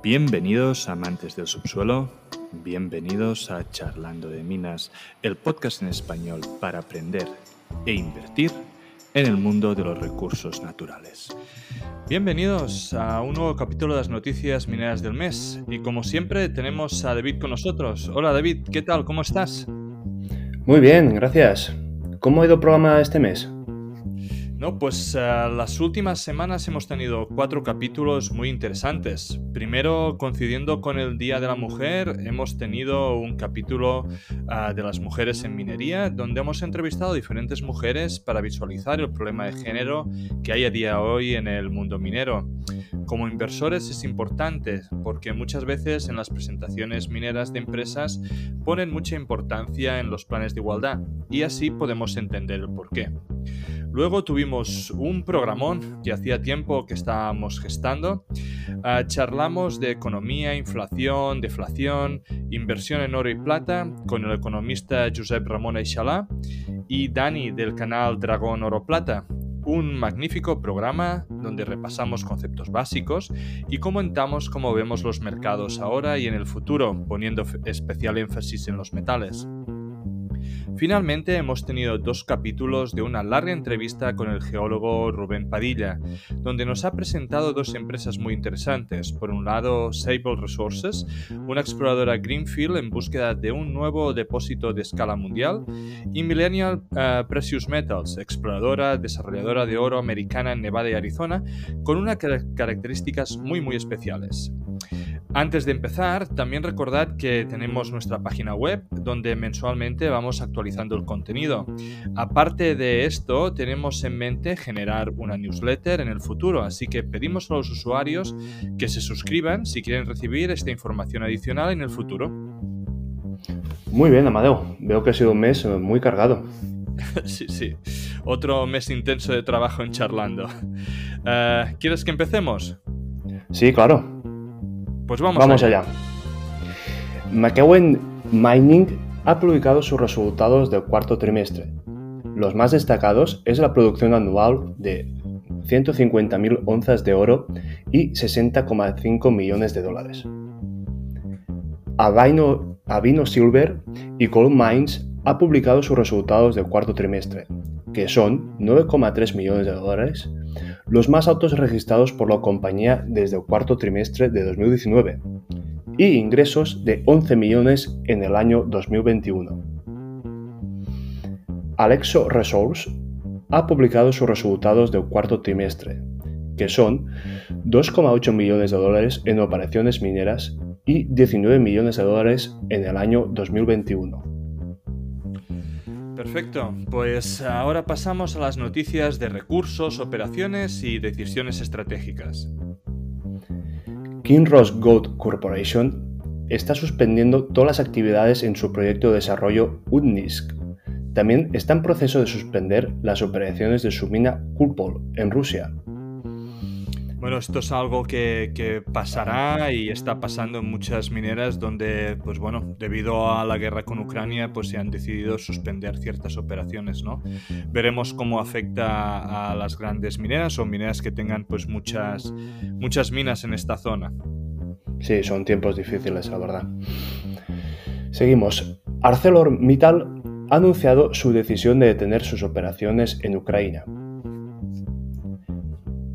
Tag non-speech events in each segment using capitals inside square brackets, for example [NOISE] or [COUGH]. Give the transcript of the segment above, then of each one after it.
Bienvenidos amantes del subsuelo, bienvenidos a Charlando de Minas, el podcast en español para aprender e invertir en el mundo de los recursos naturales. Bienvenidos a un nuevo capítulo de las noticias mineras del mes y como siempre tenemos a David con nosotros. Hola David, ¿qué tal? ¿Cómo estás? Muy bien, gracias. ¿Cómo ha ido el programa este mes? No, pues uh, las últimas semanas hemos tenido cuatro capítulos muy interesantes. Primero, coincidiendo con el Día de la Mujer, hemos tenido un capítulo uh, de las mujeres en minería, donde hemos entrevistado a diferentes mujeres para visualizar el problema de género que hay a día de hoy en el mundo minero. Como inversores es importante porque muchas veces en las presentaciones mineras de empresas ponen mucha importancia en los planes de igualdad y así podemos entender el porqué. Luego tuvimos un programón que hacía tiempo que estábamos gestando. Uh, charlamos de economía, inflación, deflación, inversión en oro y plata con el economista Josep Ramón Eixalá y Dani del canal Dragón Oro Plata. Un magnífico programa donde repasamos conceptos básicos y comentamos cómo vemos los mercados ahora y en el futuro, poniendo especial énfasis en los metales. Finalmente hemos tenido dos capítulos de una larga entrevista con el geólogo Rubén Padilla, donde nos ha presentado dos empresas muy interesantes. Por un lado, Sable Resources, una exploradora Greenfield en búsqueda de un nuevo depósito de escala mundial, y Millennial uh, Precious Metals, exploradora, desarrolladora de oro americana en Nevada y Arizona, con unas características muy muy especiales. Antes de empezar, también recordad que tenemos nuestra página web donde mensualmente vamos actualizando el contenido. Aparte de esto, tenemos en mente generar una newsletter en el futuro, así que pedimos a los usuarios que se suscriban si quieren recibir esta información adicional en el futuro. Muy bien, Amadeo. Veo que ha sido un mes muy cargado. [LAUGHS] sí, sí. Otro mes intenso de trabajo en charlando. Uh, ¿Quieres que empecemos? Sí, claro. Pues vamos, vamos allá. McEwen Mining ha publicado sus resultados del cuarto trimestre. Los más destacados es la producción anual de 150.000 onzas de oro y 60,5 millones de dólares. Avino, Silver y Gold Mines ha publicado sus resultados del cuarto trimestre, que son 9,3 millones de dólares los más altos registrados por la compañía desde el cuarto trimestre de 2019, y ingresos de 11 millones en el año 2021. Alexo Resource ha publicado sus resultados del cuarto trimestre, que son 2,8 millones de dólares en operaciones mineras y 19 millones de dólares en el año 2021. Perfecto, pues ahora pasamos a las noticias de recursos, operaciones y decisiones estratégicas. Kinross Gold Corporation está suspendiendo todas las actividades en su proyecto de desarrollo UNISK. También está en proceso de suspender las operaciones de su mina Kupol en Rusia, bueno, esto es algo que, pasará y está pasando en muchas mineras donde, pues bueno, debido a la guerra con Ucrania, pues se han decidido suspender ciertas operaciones, ¿no? Veremos cómo afecta a las grandes mineras o mineras que tengan pues muchas, muchas minas en esta zona. Sí, son tiempos difíciles, la verdad. Seguimos. ArcelorMittal ha anunciado su decisión de detener sus operaciones en Ucrania.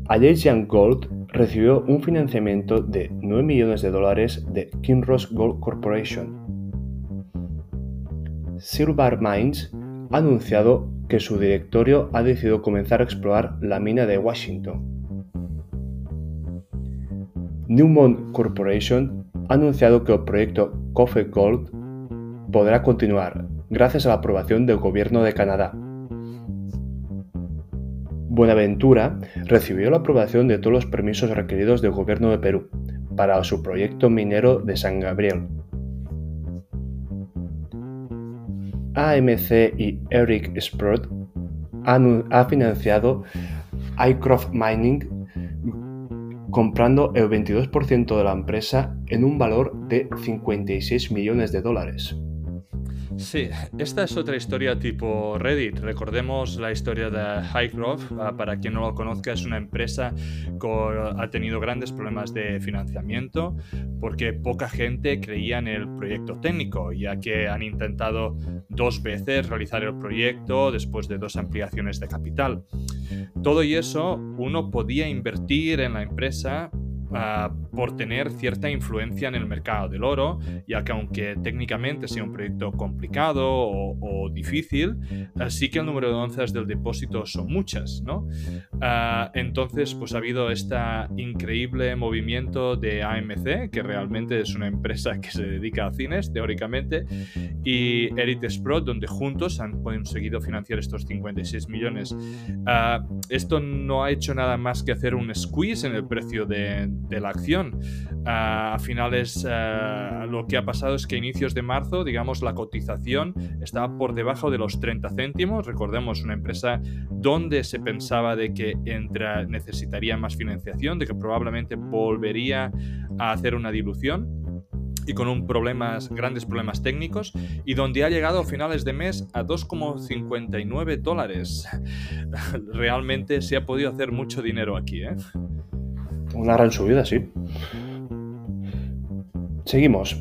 Algerian Gold recibió un financiamiento de 9 millones de dólares de Kinross Gold Corporation. Silver Mines ha anunciado que su directorio ha decidido comenzar a explorar la mina de Washington. Newmont Corporation ha anunciado que el proyecto Coffee Gold podrá continuar gracias a la aprobación del gobierno de Canadá Buenaventura recibió la aprobación de todos los permisos requeridos del gobierno de Perú para su proyecto minero de San Gabriel. AMC y Eric Sprott han, ha financiado iCroft Mining comprando el 22% de la empresa en un valor de 56 millones de dólares. Sí, esta es otra historia tipo Reddit. Recordemos la historia de Highgrove. Ah, para quien no lo conozca, es una empresa que ha tenido grandes problemas de financiamiento porque poca gente creía en el proyecto técnico, ya que han intentado dos veces realizar el proyecto después de dos ampliaciones de capital. Todo y eso, uno podía invertir en la empresa Ah, por tener cierta influencia en el mercado del oro, ya que aunque técnicamente sea un proyecto complicado o, difícil, ah, sí que el número de onzas del depósito son muchas, ¿no? Ah, entonces, pues ha habido este increíble movimiento de AMC, que realmente es una empresa que se dedica a cines, teóricamente, y Eric Sprott, donde juntos han conseguido financiar estos 56 millones. esto no ha hecho nada más que hacer un squeeze en el precio de la acción. A finales, eh, lo que ha pasado es que a inicios de marzo, digamos, la cotización estaba por debajo de los 30 céntimos. Recordemos, una empresa donde se pensaba de que necesitaría más financiación, de que probablemente volvería a hacer una dilución y con un problemas, grandes problemas técnicos y donde ha llegado a finales de mes a 2,59 dólares. [LAUGHS] Realmente se ha podido hacer mucho dinero aquí. ¿eh? Una gran subida, sí. Seguimos.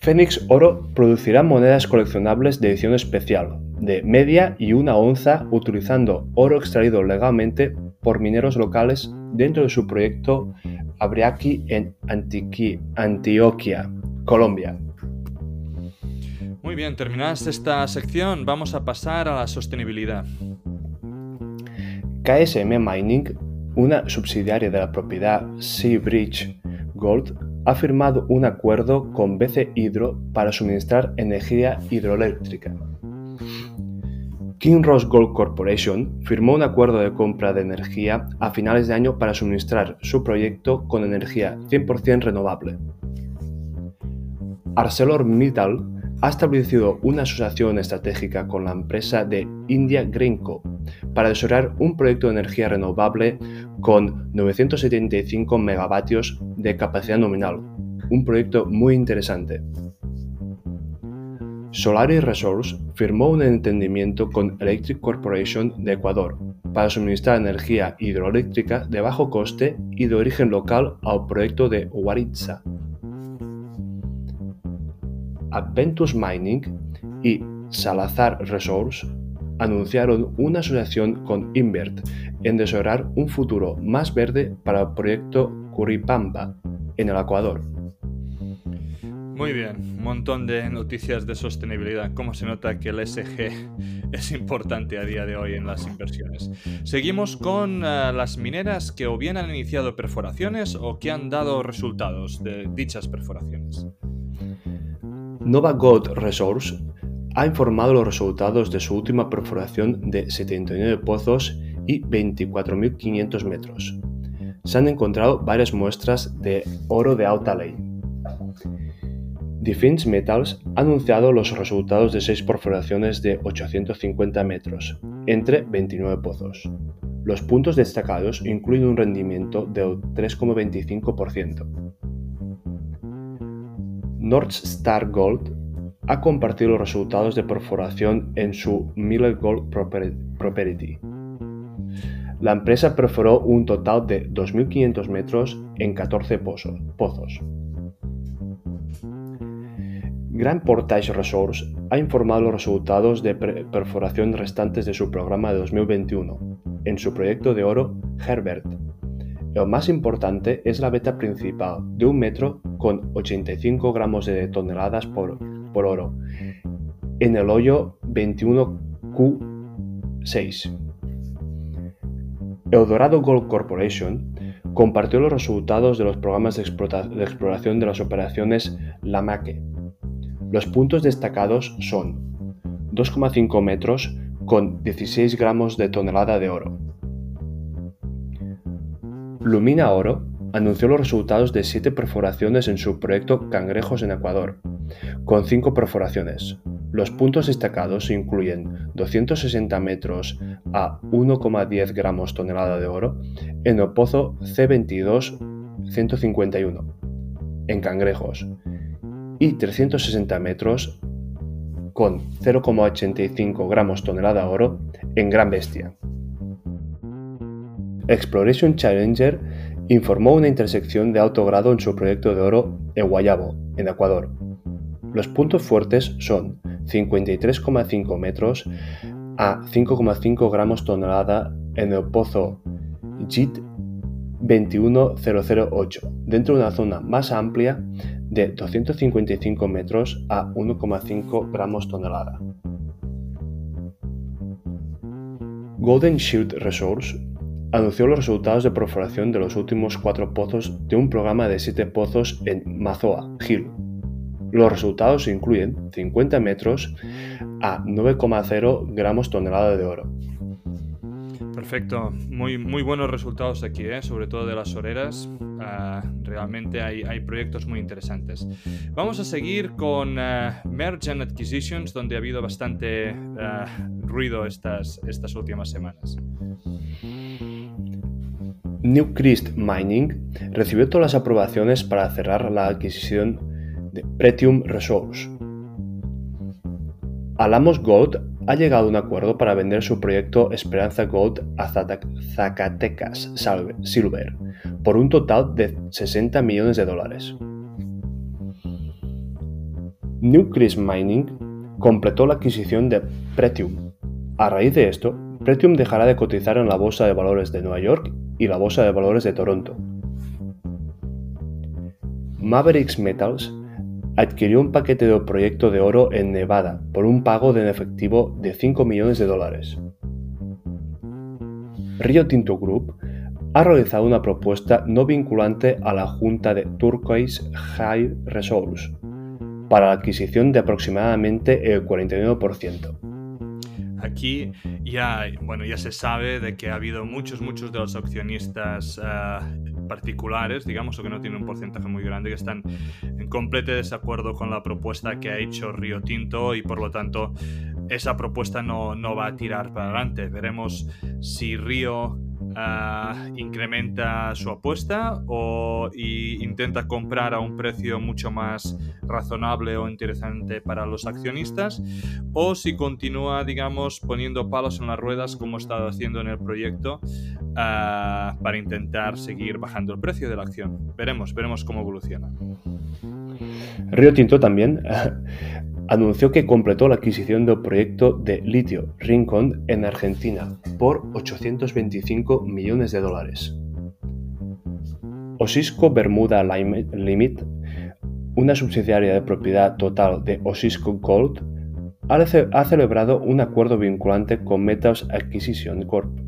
Fénix Oro producirá monedas coleccionables de edición especial, de media y una onza, utilizando oro extraído legalmente por mineros locales dentro de su proyecto Abriaki en Antioquia, Colombia. Muy bien, terminadas esta sección, vamos a pasar a la sostenibilidad. KSM Mining una subsidiaria de la propiedad Seabridge Gold, ha firmado un acuerdo con BC Hydro para suministrar energía hidroeléctrica. Kinross Gold Corporation firmó un acuerdo de compra de energía a finales de año para suministrar su proyecto con energía 100% renovable. ArcelorMittal ha establecido una asociación estratégica con la empresa de India Greenco para desarrollar un proyecto de energía renovable con 975 megavatios de capacidad nominal, un proyecto muy interesante. Solari Resource firmó un entendimiento con Electric Corporation de Ecuador para suministrar energía hidroeléctrica de bajo coste y de origen local al proyecto de Waritza. Adventus Mining y Salazar Resource anunciaron una asociación con Invert en desarrollar un futuro más verde para el proyecto Curipamba en el Ecuador. Muy bien, un montón de noticias de sostenibilidad. ¿Cómo se nota que el SG [LAUGHS] es importante a día de hoy en las inversiones? Seguimos con eh, las mineras que o bien han iniciado perforaciones o que han dado resultados de dichas perforaciones. Nova Gold Resource ha informado los resultados de su última perforación de 79 pozos y 24.500 metros. Se han encontrado varias muestras de oro de alta ley. Defense Metals ha anunciado los resultados de 6 perforaciones de 850 metros, entre 29 pozos. Los puntos destacados incluyen un rendimiento del 3,25%. North Star Gold ha compartido los resultados de perforación en su Miller Gold Property. La empresa perforó un total de 2.500 metros en 14 pozos. Grand Portage Resource ha informado los resultados de perforación restantes de su programa de 2021 en su proyecto de oro Herbert lo más importante es la beta principal de un metro con 85 gramos de toneladas por, oro en el hoyo 21Q6. Eldorado Gold Corporation compartió los resultados de los programas de, exploración de las operaciones Lamaque. Los puntos destacados son 2,5 metros con 16 gramos de tonelada de oro, Lumina Oro anunció los resultados de siete perforaciones en su proyecto Cangrejos en Ecuador, con cinco perforaciones. Los puntos destacados incluyen 260 metros a 1,10 gramos tonelada de oro en el pozo C22-151, en Cangrejos, y 360 metros con 0,85 gramos tonelada oro en Gran Bestia. Exploration Challenger informó una intersección de alto grado en su proyecto de oro en Guayabo, en Ecuador. Los puntos fuertes son 53,5 metros a 5,5 gramos tonelada en el pozo JIT 21008, dentro de una zona más amplia de 255 metros a 1,5 gramos tonelada. Golden Shield Resource anunció los resultados de perforación de los últimos cuatro pozos de un programa de siete pozos en Mazoa Hill. Los resultados incluyen 50 metros a 9,0 gramos tonelada de oro. Perfecto, muy, muy buenos resultados aquí, ¿eh? sobre todo de las horeras. Ah, realmente hay, hay, proyectos muy interesantes. Vamos a seguir con uh, Merge and Acquisitions, donde ha habido bastante ruido estas, estas últimas semanas. Newcrest Mining recibió todas las aprobaciones para cerrar la adquisición de Pretium Resource. Alamos Gold ha llegado a un acuerdo para vender su proyecto Esperanza Gold a Zacatecas Silver por un total de 60 millones de dólares. Newcrest Mining completó la adquisición de Pretium. A raíz de esto, Pretium dejará de cotizar en la Bolsa de Valores de Nueva York y la Bolsa de Valores de Toronto. Mavericks Metals adquirió un paquete de proyecto de oro en Nevada por un pago de efectivo de 5 millones de dólares. Rio Tinto Group ha realizado una propuesta no vinculante a la Junta de Turquoise High Resource para la adquisición de aproximadamente el 49%. Aquí ya, bueno, ya se sabe de que ha habido muchos, muchos de los accionistas eh, particulares, digamos, o que no tienen un porcentaje muy grande, que están en completo desacuerdo con la propuesta que ha hecho Río Tinto y por lo tanto esa propuesta no, no va a tirar para adelante. Veremos si Río Ah, incrementa su apuesta o intenta comprar a un precio mucho más razonable o interesante para los accionistas o si continúa, digamos, poniendo palos en las ruedas como ha estado haciendo en el proyecto ah, para intentar seguir bajando el precio de la acción. Veremos, veremos cómo evoluciona. Río Tinto también [LAUGHS] anunció que completó la adquisición del proyecto de litio Rincon en Argentina por 825 millones de dólares. Osisco Bermuda Limit, una subsidiaria de propiedad total de Osisco Gold, ha celebrado un acuerdo vinculante con Metals Acquisition Corp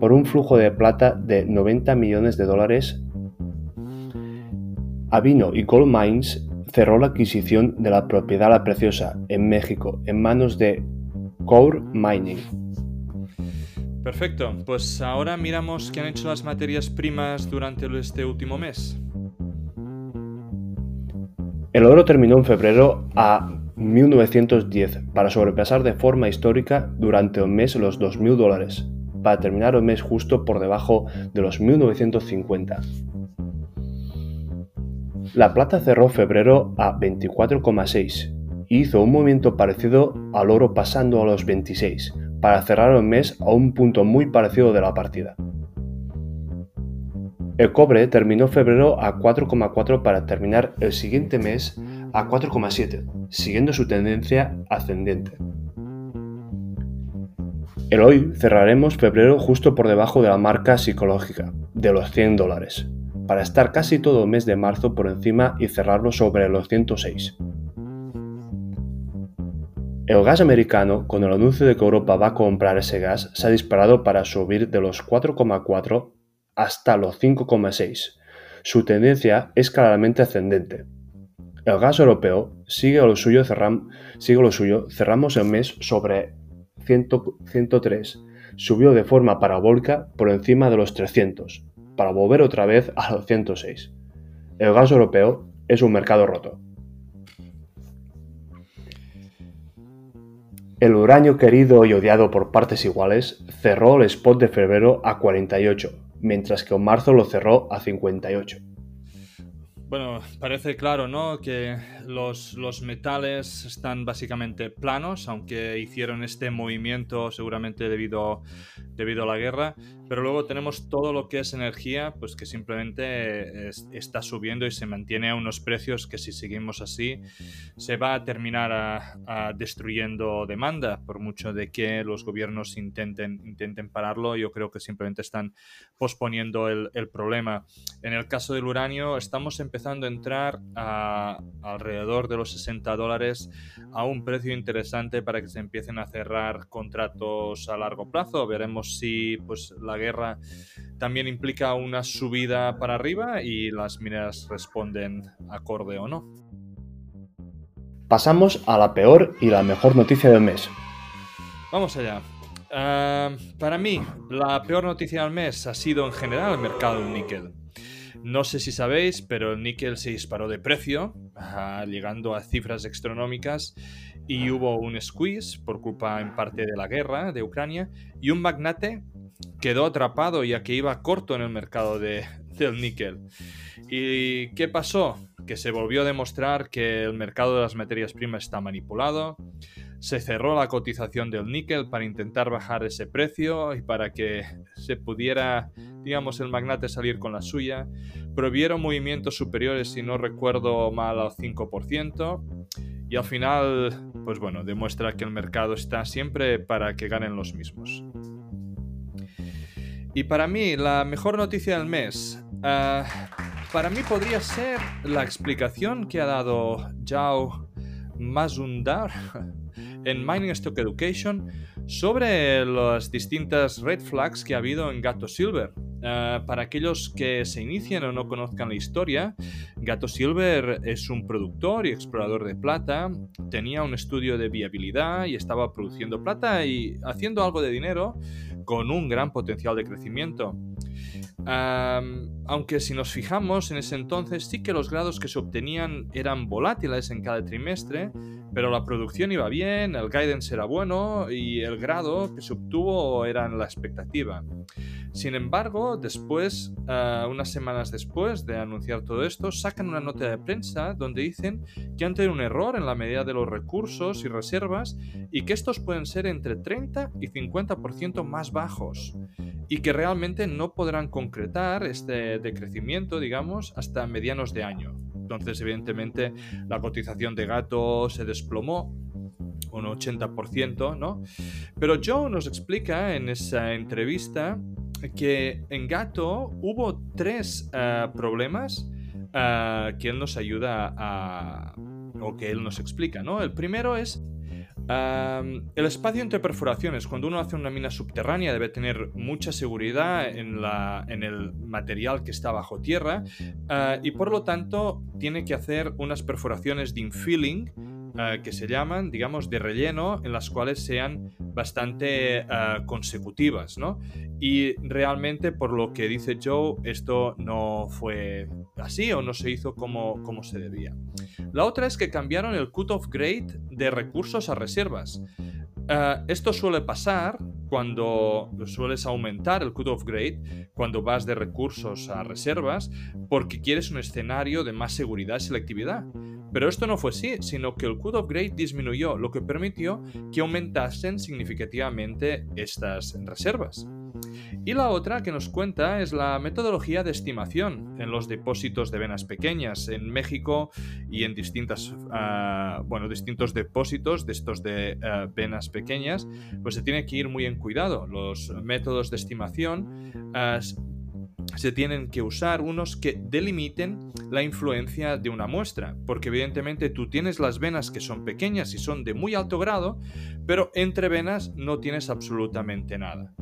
por un flujo de plata de 90 millones de dólares. Avino y Gold Mines cerró la adquisición de la propiedad La Preciosa en México en manos de Core Mining. Perfecto, pues ahora miramos qué han hecho las materias primas durante este último mes. El oro terminó en febrero a 1910 para sobrepasar de forma histórica durante un mes los 2.000 dólares, para terminar el mes justo por debajo de los 1950. La plata cerró febrero a 24,6 y hizo un movimiento parecido al oro pasando a los 26, para cerrar el mes a un punto muy parecido de la partida. El cobre terminó febrero a 4,4 para terminar el siguiente mes a 4,7, siguiendo su tendencia ascendente. El hoy cerraremos febrero justo por debajo de la marca psicológica, de los 100 dólares para estar casi todo el mes de marzo por encima y cerrarlo sobre los 106. El gas americano, con el anuncio de que Europa va a comprar ese gas, se ha disparado para subir de los 4,4 hasta los 5,6. Su tendencia es claramente ascendente. El gas europeo sigue lo suyo, cerramos el mes sobre 103, subió de forma parabólica por encima de los 300, para volver otra vez a los 106. El gas europeo es un mercado roto. El uranio querido y odiado por partes iguales cerró el spot de febrero a 48, mientras que en marzo lo cerró a 58. Bueno, parece claro, ¿no? Que los, los, metales están básicamente planos, aunque hicieron este movimiento seguramente debido, debido a la guerra. Pero luego tenemos todo lo que es energía, pues que simplemente está subiendo y se mantiene a unos precios que si seguimos así se va a terminar a, destruyendo demanda, por mucho de que los gobiernos intenten, intenten pararlo. Yo creo que simplemente están posponiendo el, el problema. En el caso del uranio, estamos empezando empezando a entrar a alrededor de los 60 dólares a un precio interesante para que se empiecen a cerrar contratos a largo plazo. Veremos si pues, la guerra también implica una subida para arriba y las mineras responden acorde o no. Pasamos a la peor y la mejor noticia del mes. Vamos allá. Ah, para mí, la peor noticia del mes ha sido en general el mercado del níquel. No sé si sabéis, pero el níquel se disparó de precio, llegando a cifras astronómicas, y hubo un squeeze por culpa en parte de la guerra de Ucrania, y un magnate quedó atrapado ya que iba corto en el mercado de, [LAUGHS] del níquel. ¿Y qué pasó? Que se volvió a demostrar que el mercado de las materias primas está manipulado, se cerró la cotización del níquel para intentar bajar ese precio y para que se pudiera, digamos, el magnate salir con la suya. Prohibieron movimientos superiores, si no recuerdo mal, al 5%. Y al final, pues bueno, demuestra que el mercado está siempre para que ganen los mismos. Y para mí, la mejor noticia del mes, ah, para mí podría ser la explicación que ha dado Zhao Mazundar [LAUGHS] en Mining Stock Education sobre las distintas red flags que ha habido en Gato Silver. Eh, para aquellos que se inician o no conozcan la historia, Gato Silver es un productor y explorador de plata, tenía un estudio de viabilidad y estaba produciendo plata y haciendo algo de dinero con un gran potencial de crecimiento. aunque si nos fijamos en ese entonces sí que los grados que se obtenían eran volátiles en cada trimestre, pero la producción iba bien, el guidance era bueno y el grado que se obtuvo era en la expectativa. Sin embargo, después, eh, unas semanas después de anunciar todo esto, sacan una nota de prensa donde dicen que han tenido un error en la medida de los recursos y reservas y que estos pueden ser entre 30 y 50% más bajos y que realmente no podrán concretar este decrecimiento, digamos, hasta medianos de año. Entonces, evidentemente, la cotización de gato se desplomó un 80%, ¿no? Pero Joe nos explica en esa entrevista que en Gato hubo tres eh, problemas eh, que él nos ayuda a... o que él nos explica, ¿no? El primero es el espacio entre perforaciones. Cuando uno hace una mina subterránea debe tener mucha seguridad en, el material que está bajo tierra y por lo tanto tiene que hacer unas perforaciones de infilling eh, que se llaman, digamos, de relleno, en las cuales sean bastante eh, consecutivas, ¿no? Y realmente, por lo que dice Joe, esto no fue así o no se hizo como, como se debía. La otra es que cambiaron el cut-off grade de recursos a reservas. Eh, esto suele pasar cuando sueles aumentar el cut-off grade, cuando vas de recursos a reservas, porque quieres un escenario de más seguridad y selectividad. Pero esto no fue así, sino que el cut-off grade disminuyó, lo que permitió que aumentasen significativamente estas reservas. Y la otra que nos cuenta es la metodología de estimación en los depósitos de venas pequeñas en México y en distintas, ah, bueno, distintos depósitos de estos de ah, venas pequeñas, pues se tiene que ir muy en cuidado. Los métodos de estimación ah, se tienen que usar unos que delimiten la influencia de una muestra, porque evidentemente tú tienes las venas que son pequeñas y son de muy alto grado, pero entre venas no tienes absolutamente nada.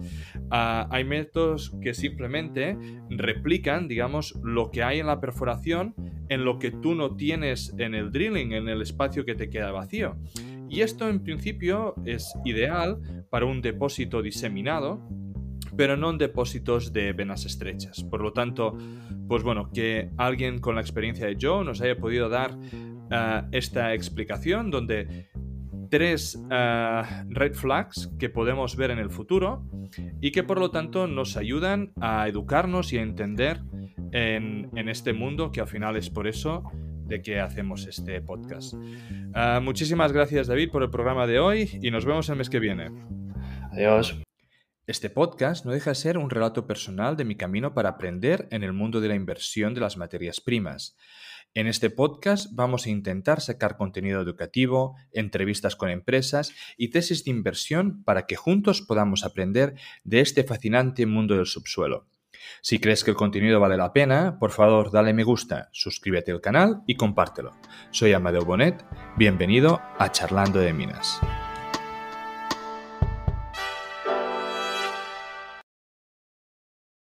Ah, hay métodos que simplemente replican, digamos, lo que hay en la perforación en lo que tú no tienes en el drilling, en el espacio que te queda vacío. Y esto en principio es ideal para un depósito diseminado pero no en depósitos de venas estrechas. Por lo tanto, pues bueno, que alguien con la experiencia de Joe nos haya podido dar eh, esta explicación donde tres eh, red flags que podemos ver en el futuro y que por lo tanto nos ayudan a educarnos y a entender en, este mundo, que al final es por eso de que hacemos este podcast. Ah, muchísimas gracias David por el programa de hoy y nos vemos el mes que viene. Adiós. Este podcast no deja de ser un relato personal de mi camino para aprender en el mundo de la inversión de las materias primas. En este podcast vamos a intentar sacar contenido educativo, entrevistas con empresas y tesis de inversión para que juntos podamos aprender de este fascinante mundo del subsuelo. Si crees que el contenido vale la pena, por favor dale me gusta, suscríbete al canal y compártelo. Soy Amadeo Bonet, bienvenido a Charlando de Minas.